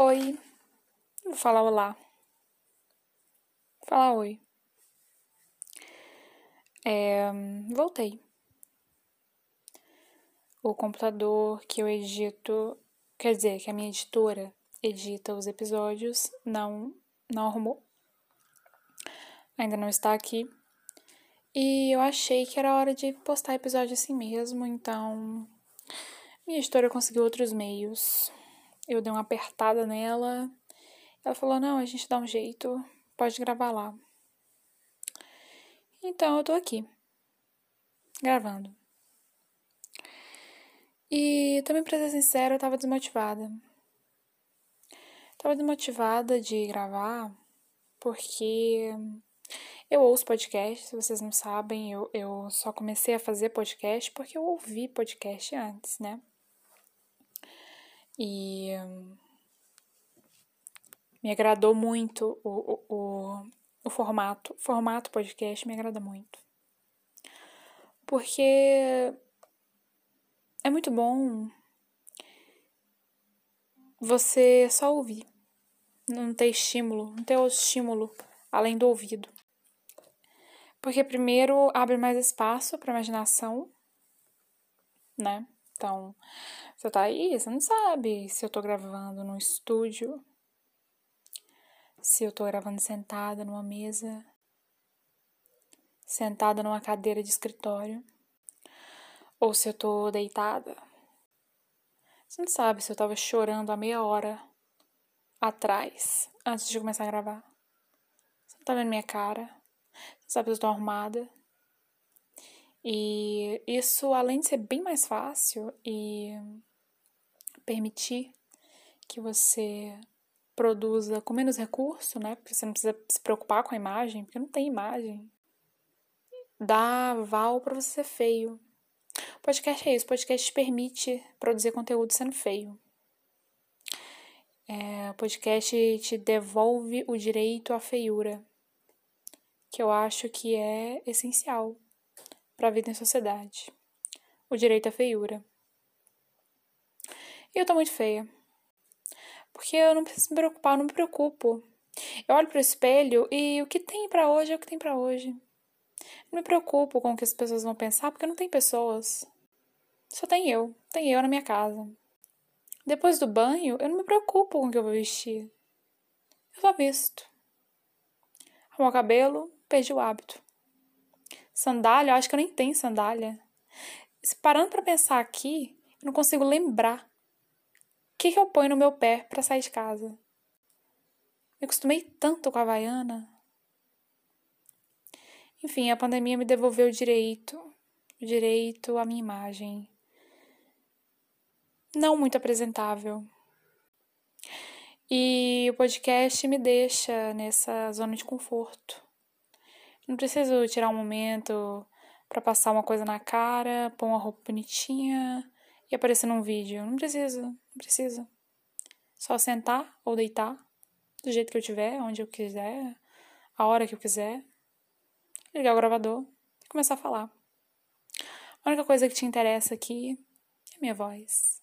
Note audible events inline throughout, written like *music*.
Oi. Vou falar olá. Falar oi. É, voltei. O computador que eu edito, quer dizer, que a minha editora edita os episódios, não, não arrumou. Ainda não está aqui. E eu achei que era hora de postar episódio assim mesmo, então minha editora conseguiu outros meios. Eu dei uma apertada nela. Ela falou: Não, a gente dá um jeito, pode gravar lá. Então eu tô aqui, gravando. E também, pra ser sincera, eu tava desmotivada. Tava desmotivada de gravar porque eu ouço podcast, se vocês não sabem, eu, eu só comecei a fazer podcast porque eu ouvi podcast antes, né? E me agradou muito o, o, o, o formato. O formato podcast me agrada muito. Porque é muito bom você só ouvir. Não ter estímulo, não ter o estímulo além do ouvido. Porque primeiro abre mais espaço para imaginação, né? Então, você tá aí, você não sabe se eu tô gravando num estúdio, se eu tô gravando sentada numa mesa, sentada numa cadeira de escritório, ou se eu tô deitada. Você não sabe se eu tava chorando há meia hora atrás, antes de começar a gravar. Você não tá vendo minha cara. Você não sabe se eu tô arrumada. E isso, além de ser bem mais fácil e permitir que você produza com menos recurso, né? Porque você não precisa se preocupar com a imagem, porque não tem imagem. Dá val para você ser feio. Podcast é isso, podcast permite produzir conteúdo sendo feio. É, podcast te devolve o direito à feiura, que eu acho que é essencial para a vida em sociedade. O direito à feiura. E eu tô muito feia. Porque eu não preciso me preocupar, eu não me preocupo. Eu olho pro espelho e o que tem para hoje é o que tem para hoje. Não me preocupo com o que as pessoas vão pensar, porque não tem pessoas. Só tem eu. Tem eu na minha casa. Depois do banho, eu não me preocupo com o que eu vou vestir. Eu só visto. Arrumar o cabelo, perdi o hábito. Sandália, eu acho que eu nem tenho sandália. Se parando para pensar aqui, eu não consigo lembrar que, que eu ponho no meu pé para sair de casa? Me acostumei tanto com a Havaiana. Enfim, a pandemia me devolveu o direito, o direito à minha imagem. Não muito apresentável. E o podcast me deixa nessa zona de conforto. Não preciso tirar um momento para passar uma coisa na cara, pôr uma roupa bonitinha e aparecer num vídeo. Não preciso. Não precisa. Só sentar ou deitar, do jeito que eu tiver, onde eu quiser, a hora que eu quiser, ligar o gravador e começar a falar. A única coisa que te interessa aqui é minha voz.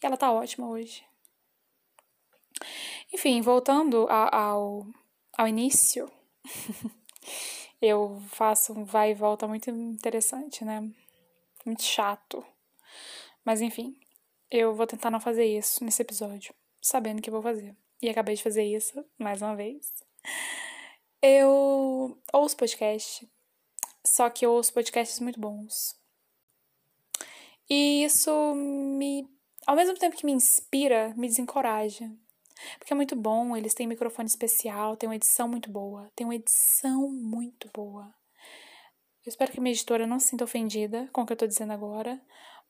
E ela tá ótima hoje. Enfim, voltando ao, ao início, *laughs* eu faço um vai e volta muito interessante, né? Muito chato. Mas enfim, eu vou tentar não fazer isso nesse episódio, sabendo que vou fazer. E acabei de fazer isso mais uma vez. Eu ouço podcast, só que eu ouço podcasts muito bons. E isso me. Ao mesmo tempo que me inspira, me desencoraja. Porque é muito bom, eles têm microfone especial, tem uma edição muito boa. Tem uma edição muito boa. Eu espero que minha editora não se sinta ofendida com o que eu tô dizendo agora,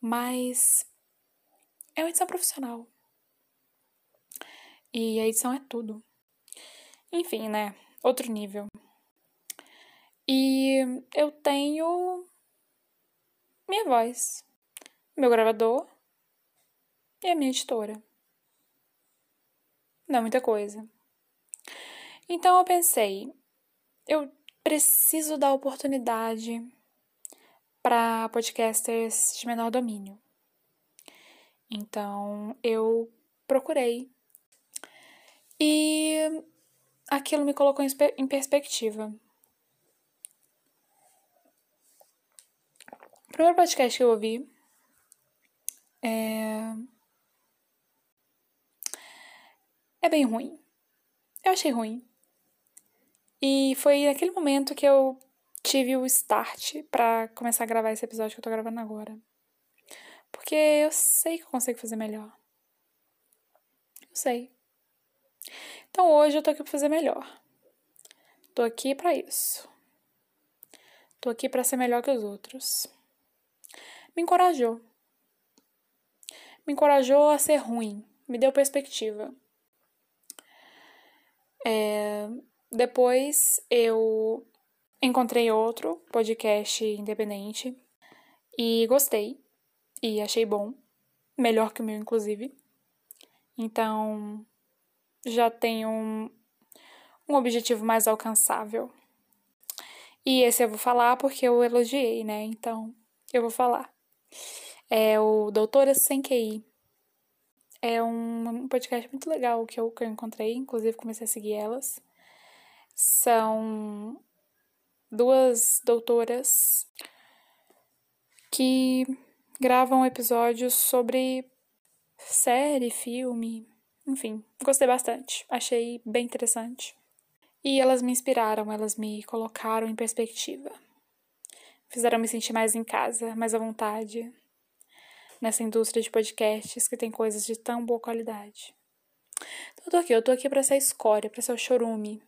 mas é uma edição profissional. E a edição é tudo. Enfim, né? Outro nível. E eu tenho minha voz, meu gravador e a minha editora. Não é muita coisa. Então eu pensei, eu preciso dar oportunidade para podcasters de menor domínio. Então, eu procurei. E aquilo me colocou em perspectiva. O primeiro podcast que eu ouvi é. É bem ruim. Eu achei ruim. E foi naquele momento que eu tive o start para começar a gravar esse episódio que eu tô gravando agora. Porque eu sei que eu consigo fazer melhor. Eu sei. Então hoje eu tô aqui pra fazer melhor. Tô aqui para isso. Tô aqui para ser melhor que os outros. Me encorajou. Me encorajou a ser ruim. Me deu perspectiva. É, depois eu encontrei outro podcast independente e gostei e achei bom, melhor que o meu, inclusive. Então já tenho um, um objetivo mais alcançável. E esse eu vou falar porque eu elogiei, né? Então eu vou falar. É o Doutoras Sem QI. É um podcast muito legal que eu, que eu encontrei, inclusive comecei a seguir elas. São duas doutoras que gravam episódios sobre série, filme, enfim, gostei bastante, achei bem interessante. E elas me inspiraram, elas me colocaram em perspectiva. Fizeram me sentir mais em casa, mais à vontade nessa indústria de podcasts que tem coisas de tão boa qualidade. Então eu tô aqui, eu tô aqui para ser escória, para ser o chorume,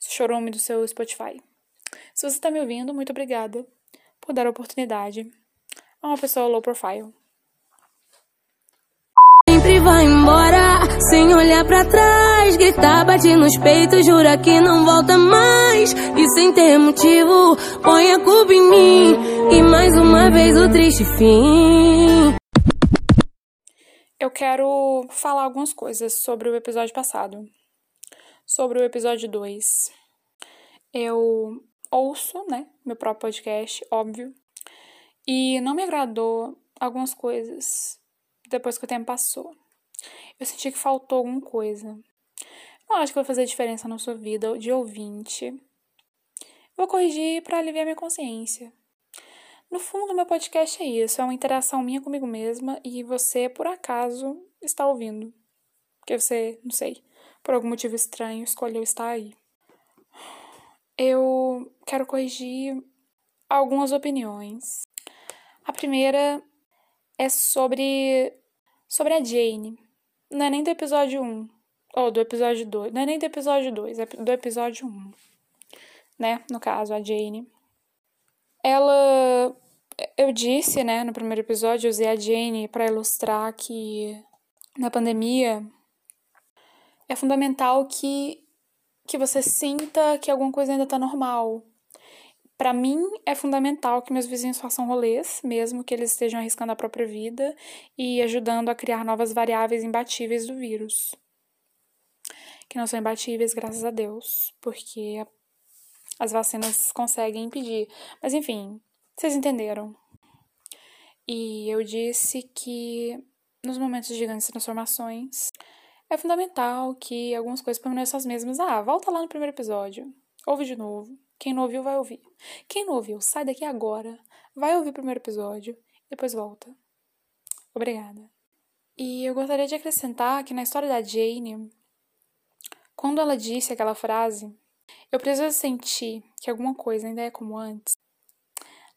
chorume do seu Spotify. Se você está me ouvindo, muito obrigada por dar a oportunidade a uma pessoa low profile. Sempre vai embora, sem olhar para trás. Gritar, bate nos peitos, jura que não volta mais. E sem ter motivo, põe a culpa em mim. E mais uma vez o triste fim. Eu quero falar algumas coisas sobre o episódio passado sobre o episódio 2. Eu ouço, né, meu próprio podcast, óbvio, e não me agradou algumas coisas depois que o tempo passou. Eu senti que faltou alguma coisa. Não acho que vai fazer diferença na sua vida de ouvinte. Vou corrigir para aliviar minha consciência. No fundo, meu podcast é isso, é uma interação minha comigo mesma e você, por acaso, está ouvindo. Porque você, não sei, por algum motivo estranho, escolheu estar aí. Eu quero corrigir algumas opiniões. A primeira é sobre sobre a Jane. Não é nem do episódio 1, ou do episódio 2. Não é nem do episódio 2, é do episódio 1. Né? No caso, a Jane. Ela eu disse, né, no primeiro episódio, usei a Jane para ilustrar que na pandemia é fundamental que, que você sinta que alguma coisa ainda está normal. Para mim, é fundamental que meus vizinhos façam rolês, mesmo que eles estejam arriscando a própria vida e ajudando a criar novas variáveis imbatíveis do vírus. Que não são imbatíveis, graças a Deus, porque as vacinas conseguem impedir. Mas enfim, vocês entenderam. E eu disse que nos momentos de grandes transformações, é fundamental que algumas coisas permaneçam as mesmas. Ah, volta lá no primeiro episódio. Ouve de novo. Quem não ouviu, vai ouvir. Quem não ouviu, sai daqui agora. Vai ouvir o primeiro episódio. Depois volta. Obrigada. E eu gostaria de acrescentar que na história da Jane, quando ela disse aquela frase, eu preciso sentir que alguma coisa ainda é como antes.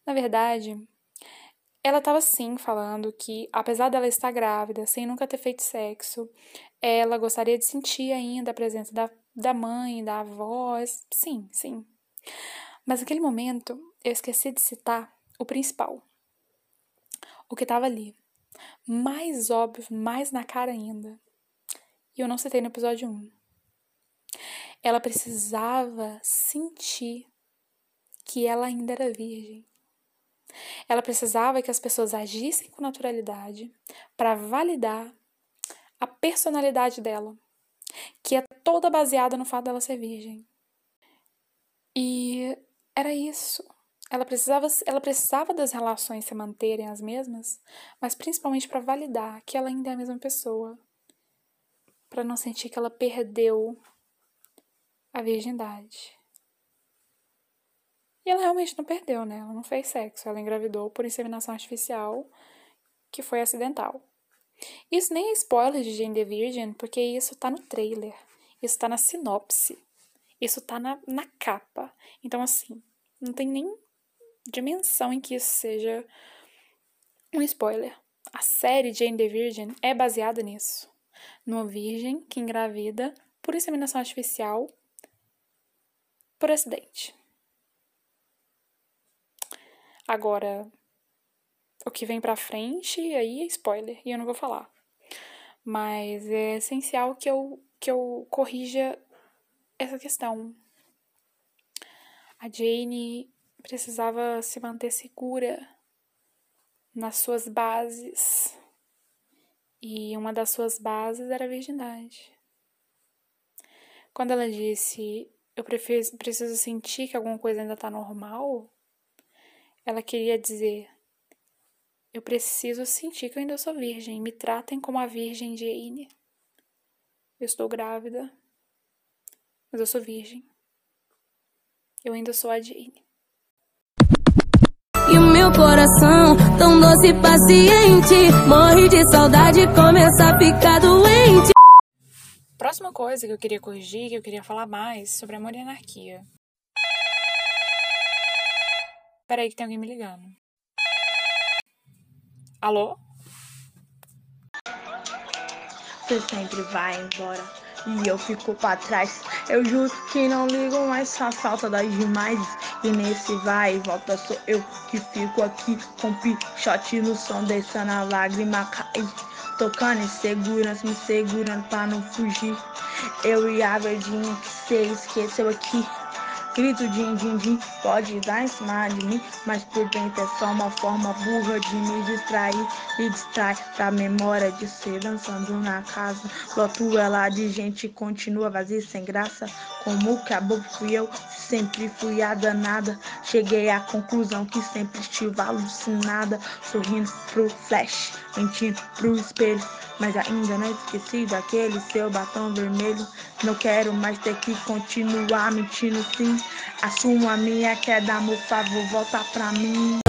Na verdade, ela estava sim falando que, apesar dela estar grávida, sem nunca ter feito sexo, ela gostaria de sentir ainda a presença da, da mãe, da avó. Sim, sim. Mas naquele momento, eu esqueci de citar o principal. O que estava ali. Mais óbvio, mais na cara ainda. E eu não citei no episódio 1. Ela precisava sentir que ela ainda era virgem. Ela precisava que as pessoas agissem com naturalidade para validar a personalidade dela, que é toda baseada no fato dela ser virgem. E era isso. Ela precisava, ela precisava das relações se manterem as mesmas, mas principalmente para validar que ela ainda é a mesma pessoa, para não sentir que ela perdeu a virgindade. E ela realmente não perdeu, né? Ela não fez sexo, ela engravidou por inseminação artificial, que foi acidental. Isso nem é spoiler de the Virgin, porque isso tá no trailer, isso tá na sinopse, isso tá na, na capa. Então, assim, não tem nem dimensão em que isso seja um spoiler. A série Jane the Virgin é baseada nisso. Numa virgem que engravida por inseminação artificial por acidente. Agora, o que vem pra frente, aí é spoiler, e eu não vou falar. Mas é essencial que eu, que eu corrija essa questão. A Jane precisava se manter segura nas suas bases. E uma das suas bases era a virgindade. Quando ela disse, eu preciso sentir que alguma coisa ainda está normal, ela queria dizer, eu preciso sentir que eu ainda sou virgem. Me tratem como a virgem Jane. Eu estou grávida, mas eu sou virgem. Eu ainda sou a Jane. E o meu coração, tão doce e paciente, morre de saudade e começa a ficar doente. Próxima coisa que eu queria corrigir, que eu queria falar mais sobre amor e anarquia. Peraí que tem alguém me ligando. Alô? Você sempre vai embora e eu fico pra trás. Eu juro que não ligo mais, a falta das demais. E nesse vai e volta sou eu que fico aqui com pichote no som, deixando a lágrima cair. Tocando em segurança, me segurando pra não fugir. Eu e a verdinha que cê esqueceu aqui. Grito din din din, pode dar em cima de mim, mas por dentro é só uma forma burra de me distrair e distrai da memória de ser dançando na casa. Loto ela de gente continua vazia sem graça. Como caboclo fui eu, sempre fui a danada. Cheguei à conclusão que sempre estive alucinada, sorrindo pro flash, mentindo pro espelho. Mas ainda não esqueci daquele seu batom vermelho. Não quero mais ter que continuar mentindo sim. Assumo a minha queda, por favor, volta pra mim.